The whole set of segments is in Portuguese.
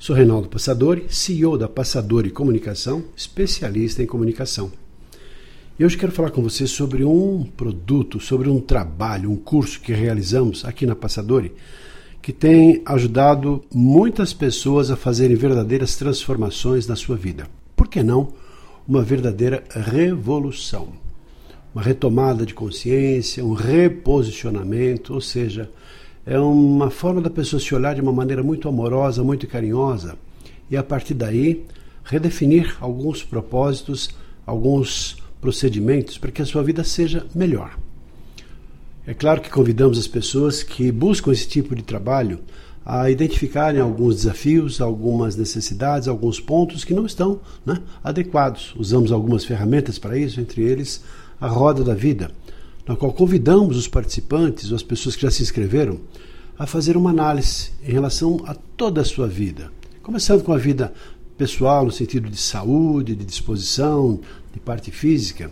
Sou Reinaldo Passadori, CEO da Passadori Comunicação, especialista em comunicação. E hoje quero falar com você sobre um produto, sobre um trabalho, um curso que realizamos aqui na Passadori, que tem ajudado muitas pessoas a fazerem verdadeiras transformações na sua vida. Por que não uma verdadeira revolução? Uma retomada de consciência, um reposicionamento, ou seja, é uma forma da pessoa se olhar de uma maneira muito amorosa, muito carinhosa, e a partir daí redefinir alguns propósitos, alguns procedimentos para que a sua vida seja melhor. É claro que convidamos as pessoas que buscam esse tipo de trabalho a identificarem alguns desafios, algumas necessidades, alguns pontos que não estão né, adequados. Usamos algumas ferramentas para isso, entre eles a roda da vida, na qual convidamos os participantes ou as pessoas que já se inscreveram a fazer uma análise em relação a toda a sua vida, começando com a vida pessoal no sentido de saúde, de disposição, de parte física.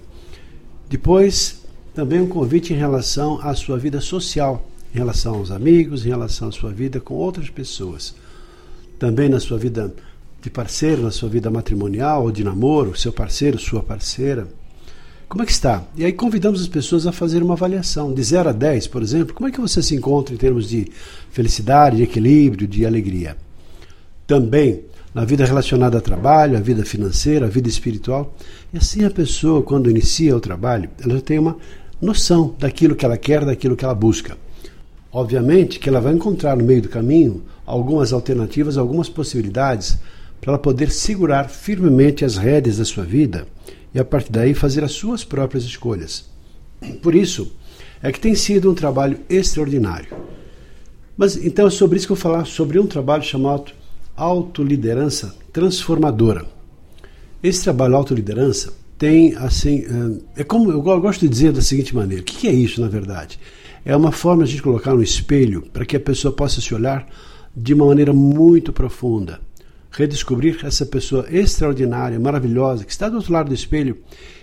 Depois, também um convite em relação à sua vida social, em relação aos amigos, em relação à sua vida com outras pessoas. Também na sua vida de parceiro, na sua vida matrimonial ou de namoro, seu parceiro, sua parceira como é que está? E aí convidamos as pessoas a fazer uma avaliação. De 0 a 10, por exemplo, como é que você se encontra em termos de felicidade, de equilíbrio, de alegria? Também na vida relacionada ao trabalho, a vida financeira, a vida espiritual. E assim a pessoa, quando inicia o trabalho, ela já tem uma noção daquilo que ela quer, daquilo que ela busca. Obviamente que ela vai encontrar no meio do caminho algumas alternativas, algumas possibilidades para ela poder segurar firmemente as rédeas da sua vida e a partir daí fazer as suas próprias escolhas. Por isso é que tem sido um trabalho extraordinário. Mas então é sobre isso que eu vou falar, sobre um trabalho chamado Autoliderança Transformadora. Esse trabalho Autoliderança tem assim, é como eu gosto de dizer da seguinte maneira: o que é isso na verdade? É uma forma de a gente colocar um espelho para que a pessoa possa se olhar de uma maneira muito profunda redescobrir essa pessoa extraordinária, maravilhosa, que está do outro lado do espelho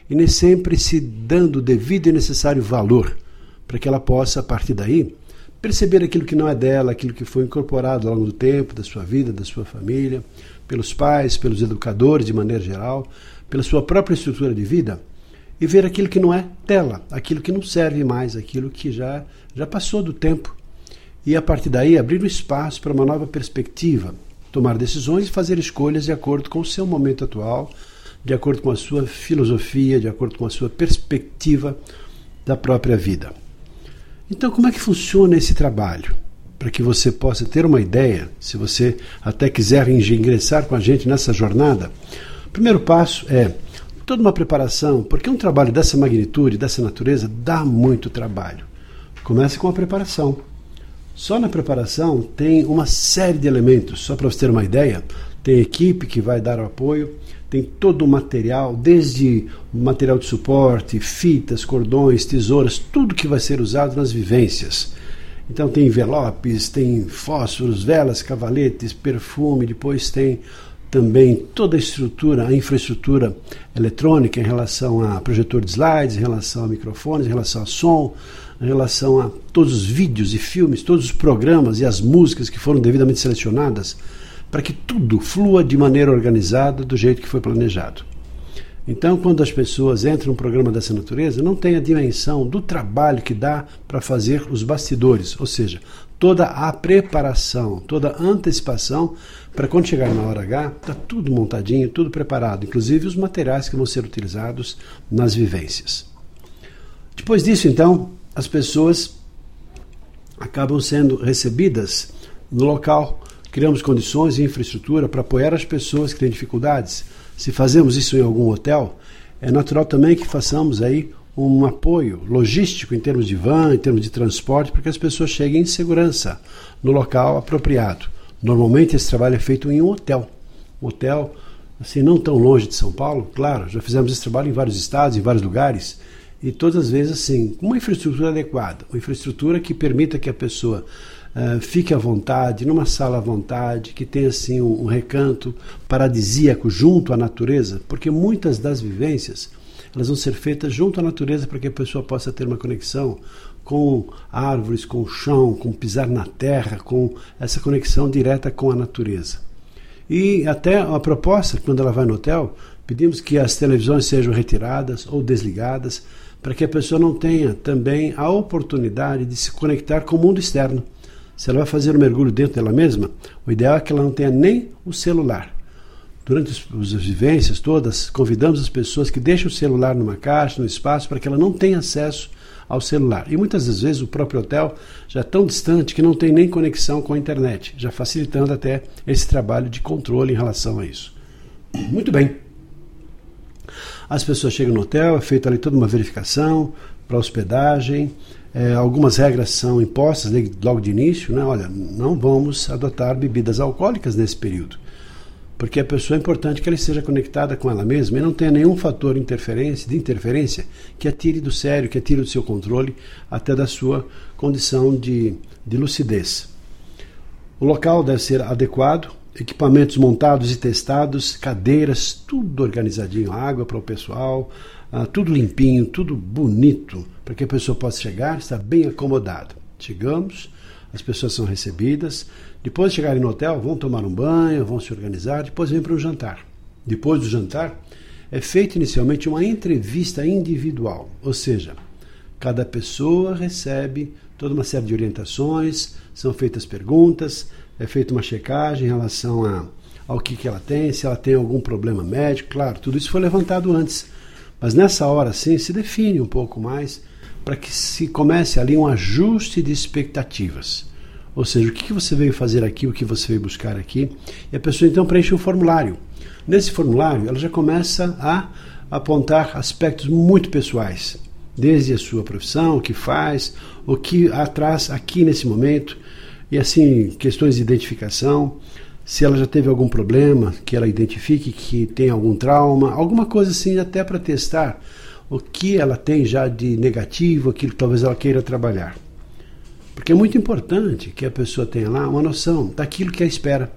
e nem sempre se dando o devido e necessário valor para que ela possa, a partir daí, perceber aquilo que não é dela, aquilo que foi incorporado ao longo do tempo, da sua vida, da sua família, pelos pais, pelos educadores de maneira geral, pela sua própria estrutura de vida e ver aquilo que não é dela, aquilo que não serve mais, aquilo que já, já passou do tempo. E a partir daí abrir o espaço para uma nova perspectiva, tomar decisões e fazer escolhas de acordo com o seu momento atual, de acordo com a sua filosofia, de acordo com a sua perspectiva da própria vida. Então, como é que funciona esse trabalho? Para que você possa ter uma ideia, se você até quiser ingressar com a gente nessa jornada, o primeiro passo é toda uma preparação, porque um trabalho dessa magnitude, dessa natureza, dá muito trabalho. Comece com a preparação. Só na preparação tem uma série de elementos. Só para você ter uma ideia, tem equipe que vai dar o apoio, tem todo o material, desde material de suporte, fitas, cordões, tesouras, tudo que vai ser usado nas vivências. Então tem envelopes, tem fósforos, velas, cavaletes, perfume, depois tem também toda a estrutura, a infraestrutura eletrônica em relação a projetor de slides, em relação a microfones, em relação a som, em relação a todos os vídeos e filmes, todos os programas e as músicas que foram devidamente selecionadas, para que tudo flua de maneira organizada do jeito que foi planejado. Então, quando as pessoas entram num programa dessa natureza, não tem a dimensão do trabalho que dá para fazer os bastidores, ou seja, toda a preparação, toda a antecipação para quando chegar na hora H, está tudo montadinho, tudo preparado, inclusive os materiais que vão ser utilizados nas vivências. Depois disso, então, as pessoas acabam sendo recebidas no local. Criamos condições e infraestrutura para apoiar as pessoas que têm dificuldades. Se fazemos isso em algum hotel, é natural também que façamos aí um apoio logístico em termos de van, em termos de transporte, para que as pessoas cheguem em segurança no local apropriado. Normalmente esse trabalho é feito em um hotel. Um hotel assim, não tão longe de São Paulo, claro, já fizemos esse trabalho em vários estados, em vários lugares, e todas as vezes assim, uma infraestrutura adequada, uma infraestrutura que permita que a pessoa uh, fique à vontade, numa sala à vontade, que tenha assim um, um recanto paradisíaco junto à natureza, porque muitas das vivências elas vão ser feitas junto à natureza para que a pessoa possa ter uma conexão com árvores, com o chão, com pisar na terra, com essa conexão direta com a natureza. E até a proposta, quando ela vai no hotel, pedimos que as televisões sejam retiradas ou desligadas, para que a pessoa não tenha também a oportunidade de se conectar com o mundo externo. Se ela vai fazer um mergulho dentro dela mesma, o ideal é que ela não tenha nem o celular. Durante as vivências todas, convidamos as pessoas que deixem o celular numa caixa, no espaço, para que ela não tenha acesso ao celular. E muitas das vezes o próprio hotel já é tão distante que não tem nem conexão com a internet, já facilitando até esse trabalho de controle em relação a isso. Muito bem. As pessoas chegam no hotel, é feita ali toda uma verificação para hospedagem, é, algumas regras são impostas logo de início, né? Olha, não vamos adotar bebidas alcoólicas nesse período, porque a pessoa é importante que ela esteja conectada com ela mesma e não tenha nenhum fator interferência, de interferência que a tire do sério, que a tire do seu controle, até da sua condição de, de lucidez. O local deve ser adequado, equipamentos montados e testados, cadeiras, tudo organizadinho, água para o pessoal, ah, tudo limpinho, tudo bonito, para que a pessoa possa chegar, estar bem acomodada. Chegamos, as pessoas são recebidas, depois de chegarem no hotel, vão tomar um banho, vão se organizar, depois vêm para o jantar. Depois do jantar, é feita inicialmente uma entrevista individual, ou seja, cada pessoa recebe toda uma série de orientações, são feitas perguntas, é feita uma checagem em relação a, ao que, que ela tem, se ela tem algum problema médico, claro, tudo isso foi levantado antes mas nessa hora, sim, se define um pouco mais para que se comece ali um ajuste de expectativas. Ou seja, o que você veio fazer aqui, o que você veio buscar aqui. E a pessoa então preenche um formulário. Nesse formulário, ela já começa a apontar aspectos muito pessoais, desde a sua profissão, o que faz, o que atrás aqui nesse momento, e assim, questões de identificação, se ela já teve algum problema, que ela identifique que tem algum trauma, alguma coisa assim, até para testar o que ela tem já de negativo, aquilo que talvez ela queira trabalhar. Porque é muito importante que a pessoa tenha lá uma noção daquilo que a espera.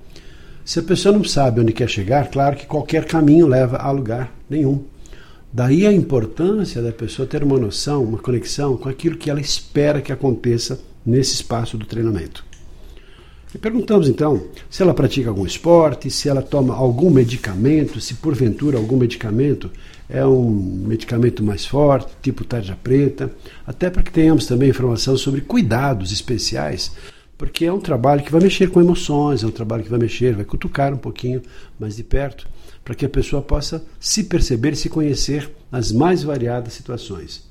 Se a pessoa não sabe onde quer chegar, claro que qualquer caminho leva a lugar nenhum. Daí a importância da pessoa ter uma noção, uma conexão com aquilo que ela espera que aconteça nesse espaço do treinamento. E perguntamos então se ela pratica algum esporte, se ela toma algum medicamento, se porventura algum medicamento é um medicamento mais forte, tipo tarja preta, até para que tenhamos também informação sobre cuidados especiais, porque é um trabalho que vai mexer com emoções, é um trabalho que vai mexer, vai cutucar um pouquinho mais de perto, para que a pessoa possa se perceber se conhecer nas mais variadas situações.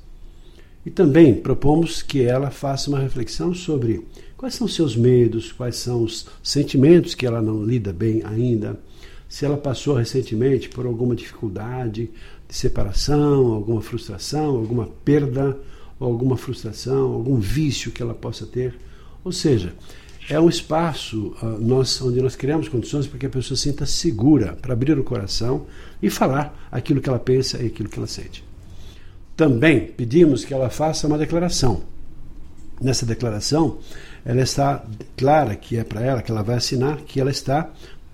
E também propomos que ela faça uma reflexão sobre Quais são seus medos? Quais são os sentimentos que ela não lida bem ainda? Se ela passou recentemente por alguma dificuldade de separação, alguma frustração, alguma perda, alguma frustração, algum vício que ela possa ter. Ou seja, é um espaço uh, nós, onde nós criamos condições para que a pessoa sinta segura para abrir o coração e falar aquilo que ela pensa e aquilo que ela sente. Também pedimos que ela faça uma declaração. Nessa declaração, ela está clara que é para ela, que ela vai assinar, que ela está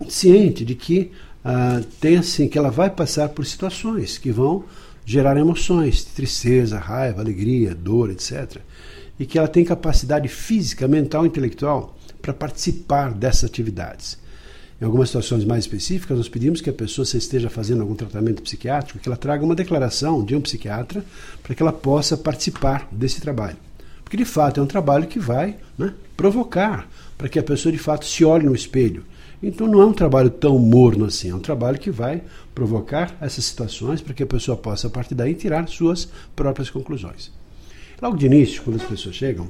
ciente de que uh, tem assim, que ela vai passar por situações que vão gerar emoções, tristeza, raiva, alegria, dor, etc. E que ela tem capacidade física, mental intelectual para participar dessas atividades. Em algumas situações mais específicas, nós pedimos que a pessoa, se esteja fazendo algum tratamento psiquiátrico, que ela traga uma declaração de um psiquiatra para que ela possa participar desse trabalho. Porque de fato é um trabalho que vai né, provocar para que a pessoa de fato se olhe no espelho. Então não é um trabalho tão morno assim, é um trabalho que vai provocar essas situações para que a pessoa possa, a partir daí, tirar suas próprias conclusões. Logo de início, quando as pessoas chegam,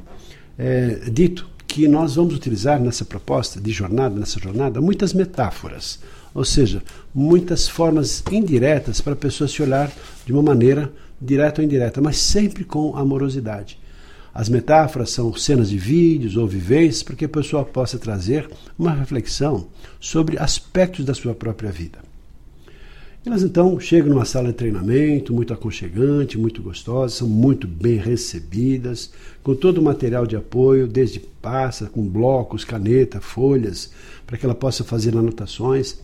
é dito que nós vamos utilizar nessa proposta de jornada, nessa jornada, muitas metáforas, ou seja, muitas formas indiretas para a pessoa se olhar de uma maneira direta ou indireta, mas sempre com amorosidade. As metáforas são cenas de vídeos ou vivências para que a pessoa possa trazer uma reflexão sobre aspectos da sua própria vida. Elas então chegam numa sala de treinamento muito aconchegante, muito gostosa, são muito bem recebidas, com todo o material de apoio, desde pasta, com blocos, caneta, folhas, para que ela possa fazer anotações,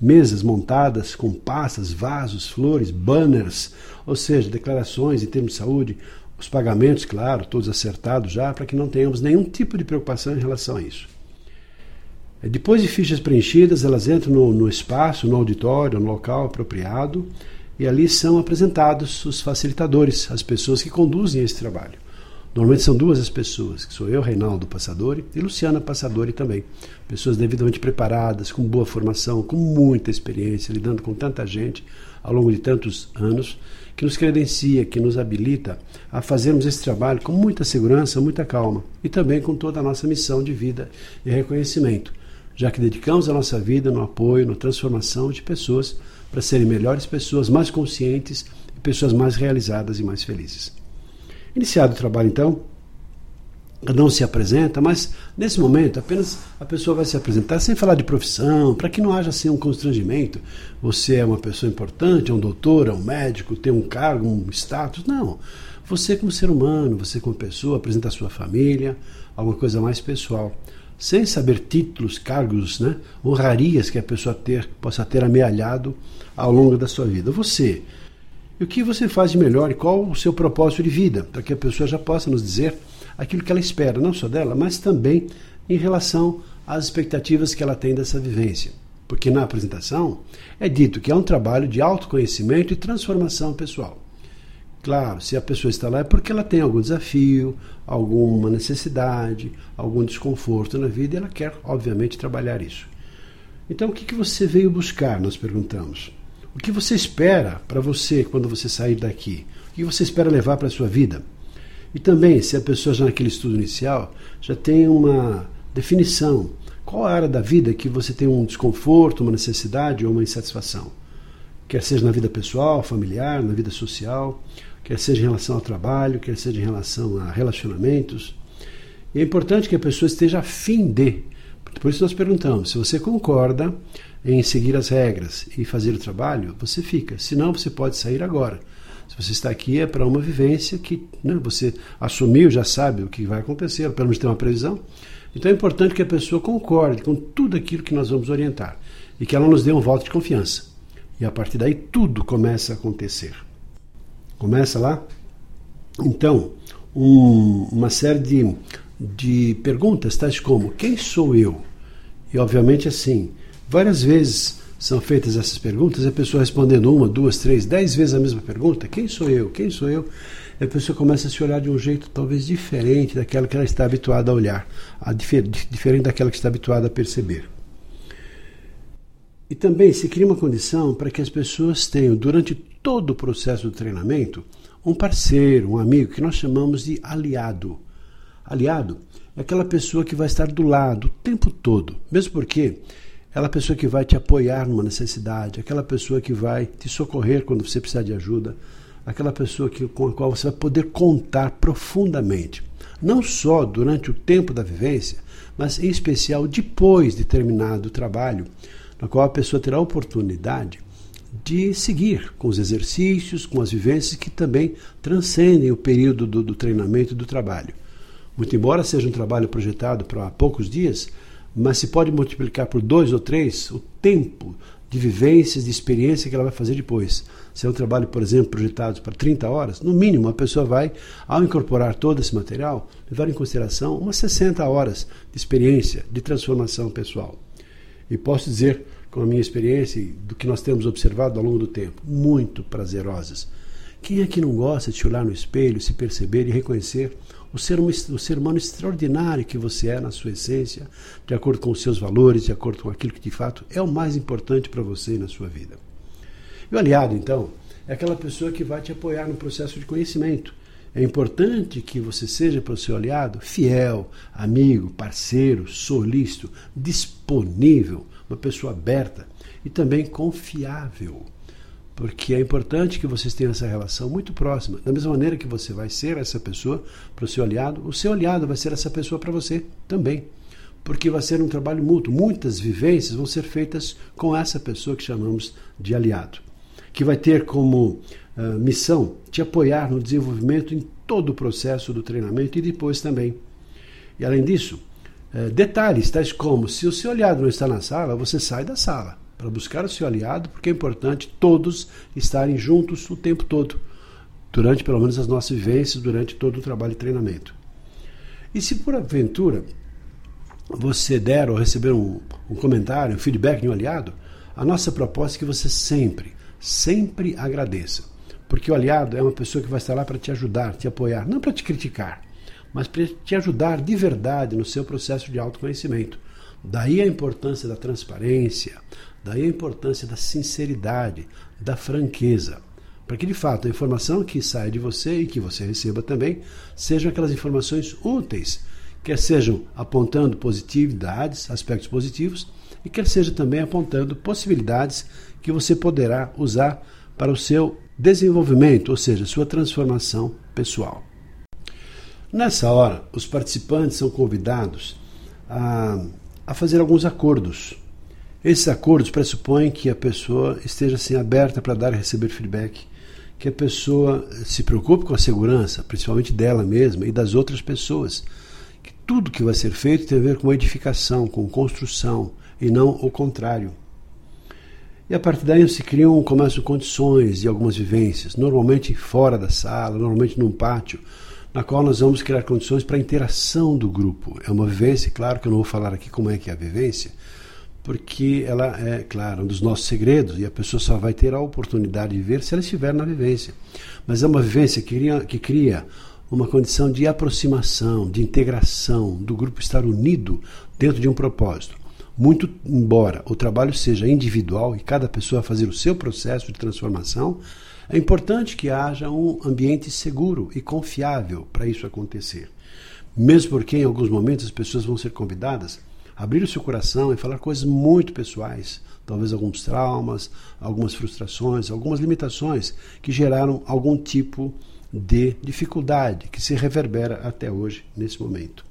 mesas montadas com pastas, vasos, flores, banners, ou seja, declarações em termos de saúde, os pagamentos, claro, todos acertados já, para que não tenhamos nenhum tipo de preocupação em relação a isso. É, depois de fichas preenchidas, elas entram no, no espaço, no auditório, no local apropriado, e ali são apresentados os facilitadores, as pessoas que conduzem esse trabalho. Normalmente são duas as pessoas, que sou eu, Reinaldo Passadori, e Luciana Passadori também. Pessoas devidamente preparadas, com boa formação, com muita experiência, lidando com tanta gente ao longo de tantos anos, que nos credencia, que nos habilita a fazermos esse trabalho com muita segurança, muita calma e também com toda a nossa missão de vida e reconhecimento já que dedicamos a nossa vida no apoio, na transformação de pessoas para serem melhores pessoas, mais conscientes e pessoas mais realizadas e mais felizes. Iniciado o trabalho, então, não se apresenta, mas nesse momento apenas a pessoa vai se apresentar sem falar de profissão, para que não haja assim um constrangimento. Você é uma pessoa importante, é um doutor, é um médico, tem um cargo, um status. Não. Você como ser humano, você como pessoa, apresenta a sua família, alguma coisa mais pessoal sem saber títulos, cargos, né, honrarias que a pessoa ter, possa ter amealhado ao longo da sua vida. Você. E o que você faz de melhor e qual o seu propósito de vida, para que a pessoa já possa nos dizer aquilo que ela espera, não só dela, mas também em relação às expectativas que ela tem dessa vivência. Porque na apresentação é dito que é um trabalho de autoconhecimento e transformação pessoal. Claro, se a pessoa está lá é porque ela tem algum desafio, alguma necessidade, algum desconforto na vida e ela quer, obviamente, trabalhar isso. Então, o que, que você veio buscar? Nós perguntamos. O que você espera para você quando você sair daqui? O que você espera levar para a sua vida? E também, se a pessoa já naquele estudo inicial já tem uma definição, qual a área da vida que você tem um desconforto, uma necessidade ou uma insatisfação? Quer seja na vida pessoal, familiar, na vida social, quer seja em relação ao trabalho, quer seja em relação a relacionamentos. E é importante que a pessoa esteja afim de. Por isso nós perguntamos: se você concorda em seguir as regras e fazer o trabalho, você fica. Se não, você pode sair agora. Se você está aqui é para uma vivência que né, você assumiu, já sabe o que vai acontecer, pelo menos tem uma previsão. Então é importante que a pessoa concorde com tudo aquilo que nós vamos orientar e que ela nos dê um voto de confiança. E a partir daí tudo começa a acontecer. Começa lá? Então, um, uma série de, de perguntas, tais como: quem sou eu? E, obviamente, assim, várias vezes são feitas essas perguntas, a pessoa respondendo uma, duas, três, dez vezes a mesma pergunta: quem sou eu? Quem sou eu? A pessoa começa a se olhar de um jeito talvez diferente daquela que ela está habituada a olhar, a difer diferente daquela que está habituada a perceber. E também se cria uma condição para que as pessoas tenham, durante todo o processo do treinamento, um parceiro, um amigo, que nós chamamos de aliado. Aliado é aquela pessoa que vai estar do lado o tempo todo, mesmo porque aquela pessoa que vai te apoiar numa necessidade, aquela pessoa que vai te socorrer quando você precisar de ajuda, aquela pessoa que, com a qual você vai poder contar profundamente, não só durante o tempo da vivência, mas em especial depois de terminado o trabalho, na qual a pessoa terá a oportunidade de seguir com os exercícios, com as vivências que também transcendem o período do, do treinamento e do trabalho. Muito embora seja um trabalho projetado para poucos dias, mas se pode multiplicar por dois ou três o tempo de vivências, de experiência que ela vai fazer depois. Se é um trabalho, por exemplo, projetado para 30 horas, no mínimo a pessoa vai, ao incorporar todo esse material, levar em consideração umas 60 horas de experiência, de transformação pessoal. E posso dizer, com a minha experiência e do que nós temos observado ao longo do tempo, muito prazerosas. Quem é que não gosta de olhar no espelho, se perceber e reconhecer o ser, o ser humano extraordinário que você é na sua essência, de acordo com os seus valores, de acordo com aquilo que de fato é o mais importante para você na sua vida? E o aliado, então, é aquela pessoa que vai te apoiar no processo de conhecimento. É importante que você seja para o seu aliado fiel, amigo, parceiro, solícito, disponível, uma pessoa aberta e também confiável. Porque é importante que vocês tenham essa relação muito próxima. Da mesma maneira que você vai ser essa pessoa para o seu aliado, o seu aliado vai ser essa pessoa para você também. Porque vai ser um trabalho mútuo. Muitas vivências vão ser feitas com essa pessoa que chamamos de aliado. que vai ter como uh, missão te apoiar no desenvolvimento em todo o processo do treinamento e depois também. E além disso, uh, detalhes tais como se o seu aliado não está na sala, você sai da sala para buscar o seu aliado, porque é importante todos estarem juntos o tempo todo, durante pelo menos as nossas vivências, durante todo o trabalho de treinamento. E se por aventura você der ou receber um, um comentário, um feedback de um aliado, a nossa proposta é que você sempre, sempre agradeça. Porque o aliado é uma pessoa que vai estar lá para te ajudar, te apoiar, não para te criticar, mas para te ajudar de verdade no seu processo de autoconhecimento. Daí a importância da transparência, daí a importância da sinceridade, da franqueza. Para que de fato a informação que sai de você e que você receba também sejam aquelas informações úteis quer sejam apontando positividades, aspectos positivos, e quer seja também apontando possibilidades que você poderá usar para o seu desenvolvimento, ou seja, sua transformação pessoal. Nessa hora, os participantes são convidados a, a fazer alguns acordos. Esses acordos pressupõem que a pessoa esteja assim, aberta para dar e receber feedback, que a pessoa se preocupe com a segurança, principalmente dela mesma e das outras pessoas tudo que vai ser feito tem a ver com edificação, com construção, e não o contrário. E a partir daí se criam, começam condições de algumas vivências, normalmente fora da sala, normalmente num pátio, na qual nós vamos criar condições para a interação do grupo. É uma vivência, claro que eu não vou falar aqui como é que é a vivência, porque ela é, claro, um dos nossos segredos e a pessoa só vai ter a oportunidade de ver se ela estiver na vivência. Mas é uma vivência que cria, que cria uma condição de aproximação, de integração, do grupo estar unido dentro de um propósito. Muito embora o trabalho seja individual e cada pessoa fazer o seu processo de transformação, é importante que haja um ambiente seguro e confiável para isso acontecer. Mesmo porque em alguns momentos as pessoas vão ser convidadas abrir o seu coração e falar coisas muito pessoais, talvez alguns traumas, algumas frustrações, algumas limitações que geraram algum tipo de de dificuldade que se reverbera até hoje, nesse momento.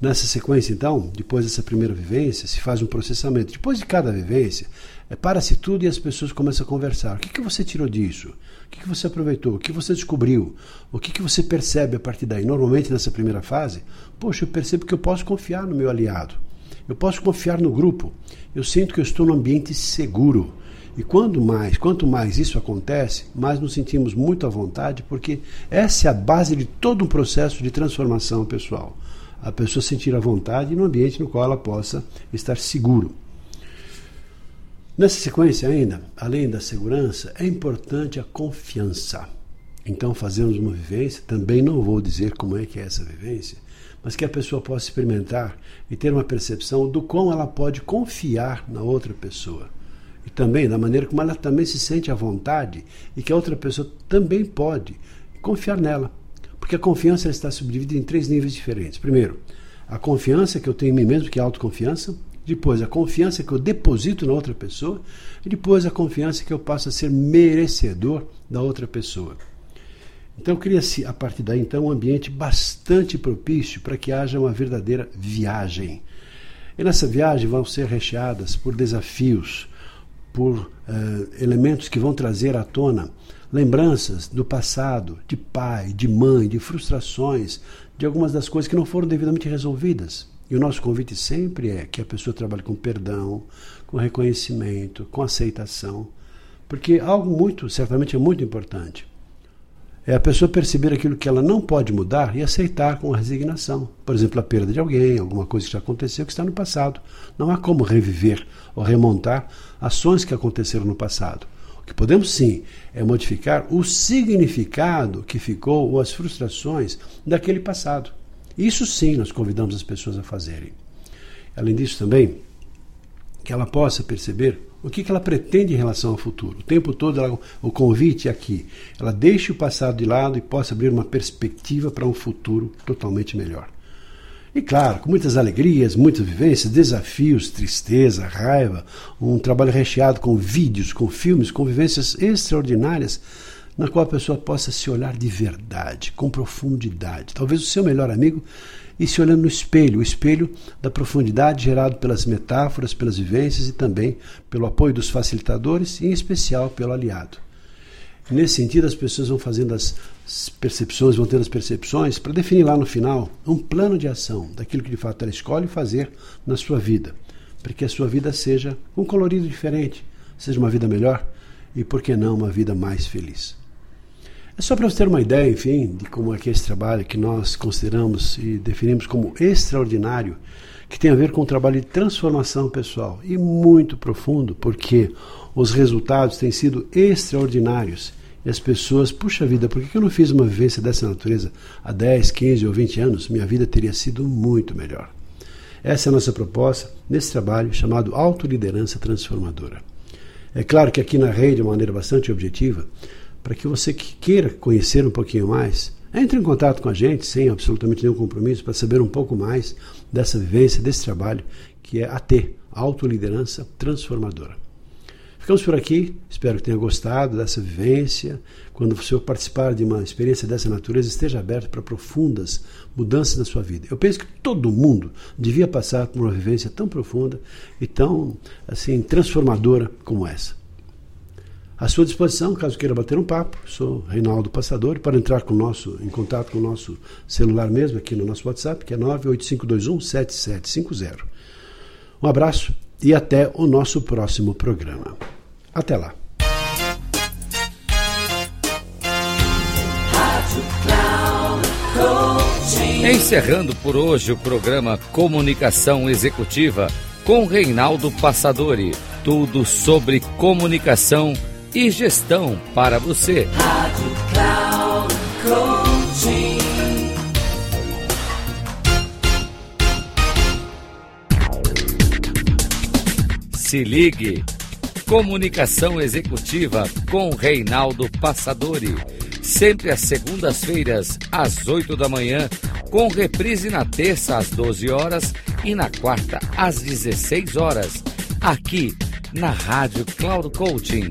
Nessa sequência, então, depois dessa primeira vivência, se faz um processamento. Depois de cada vivência, para-se tudo e as pessoas começam a conversar. O que, que você tirou disso? O que, que você aproveitou? O que você descobriu? O que, que você percebe a partir daí? Normalmente, nessa primeira fase, poxa, eu percebo que eu posso confiar no meu aliado. Eu posso confiar no grupo. Eu sinto que eu estou num ambiente seguro. E quando mais, quanto mais isso acontece, mais nos sentimos muito à vontade, porque essa é a base de todo um processo de transformação pessoal. A pessoa sentir à vontade no ambiente no qual ela possa estar seguro. Nessa sequência ainda, além da segurança, é importante a confiança. Então fazemos uma vivência, também não vou dizer como é que é essa vivência, mas que a pessoa possa experimentar e ter uma percepção do quão ela pode confiar na outra pessoa e também da maneira como ela também se sente à vontade e que a outra pessoa também pode confiar nela. Porque a confiança está subdividida em três níveis diferentes. Primeiro, a confiança que eu tenho em mim mesmo, que é a autoconfiança. Depois, a confiança que eu deposito na outra pessoa. E depois, a confiança que eu passo a ser merecedor da outra pessoa. Então, cria-se, a partir daí, então, um ambiente bastante propício para que haja uma verdadeira viagem. E nessa viagem vão ser recheadas por desafios, por uh, elementos que vão trazer à tona lembranças do passado, de pai, de mãe, de frustrações, de algumas das coisas que não foram devidamente resolvidas. E o nosso convite sempre é que a pessoa trabalhe com perdão, com reconhecimento, com aceitação, porque algo muito, certamente é muito importante é a pessoa perceber aquilo que ela não pode mudar e aceitar com resignação. Por exemplo, a perda de alguém, alguma coisa que já aconteceu que está no passado. Não há como reviver ou remontar ações que aconteceram no passado. O que podemos sim é modificar o significado que ficou ou as frustrações daquele passado. Isso sim nós convidamos as pessoas a fazerem. Além disso também, que ela possa perceber o que, ela pretende em relação ao futuro. O tempo todo ela, o convite é aqui. Ela deixe o passado de lado e possa abrir uma perspectiva para um futuro totalmente melhor. E claro, com muitas alegrias, muitas vivências, desafios, tristeza, raiva, um trabalho recheado com vídeos, com filmes, com vivências extraordinárias, na qual a pessoa possa se olhar de verdade, com profundidade. Talvez o seu melhor amigo e se olhando no espelho, o espelho da profundidade gerado pelas metáforas, pelas vivências e também pelo apoio dos facilitadores e, em especial, pelo aliado. Nesse sentido, as pessoas vão fazendo as percepções, vão tendo as percepções para definir lá no final um plano de ação daquilo que de fato ela escolhe fazer na sua vida, para que a sua vida seja um colorido diferente, seja uma vida melhor e, por que não, uma vida mais feliz. É só para você ter uma ideia, enfim, de como é que é esse trabalho que nós consideramos e definimos como extraordinário, que tem a ver com um trabalho de transformação pessoal e muito profundo, porque os resultados têm sido extraordinários. E as pessoas, puxa vida, por que eu não fiz uma vivência dessa natureza há 10, 15 ou 20 anos? Minha vida teria sido muito melhor. Essa é a nossa proposta nesse trabalho chamado Autoliderança Transformadora. É claro que aqui na rede, de uma maneira bastante objetiva, para que você que queira conhecer um pouquinho mais, entre em contato com a gente sem absolutamente nenhum compromisso para saber um pouco mais dessa vivência, desse trabalho que é AT, Autoliderança Transformadora. Ficamos por aqui, espero que tenha gostado dessa vivência. Quando você participar de uma experiência dessa natureza, esteja aberto para profundas mudanças na sua vida. Eu penso que todo mundo devia passar por uma vivência tão profunda e tão assim transformadora como essa. À sua disposição, caso queira bater um papo, sou Reinaldo Passador, para entrar com nosso, em contato com o nosso celular mesmo, aqui no nosso WhatsApp, que é 985217750. Um abraço e até o nosso próximo programa. Até lá. Encerrando por hoje o programa Comunicação Executiva com Reinaldo Passadori. Tudo sobre comunicação e gestão para você. Rádio Cloud Coaching. Se ligue. Comunicação Executiva com Reinaldo Passadori. Sempre às segundas-feiras, às 8 da manhã, com reprise na terça às 12 horas e na quarta às 16 horas, aqui na Rádio Cloud Coaching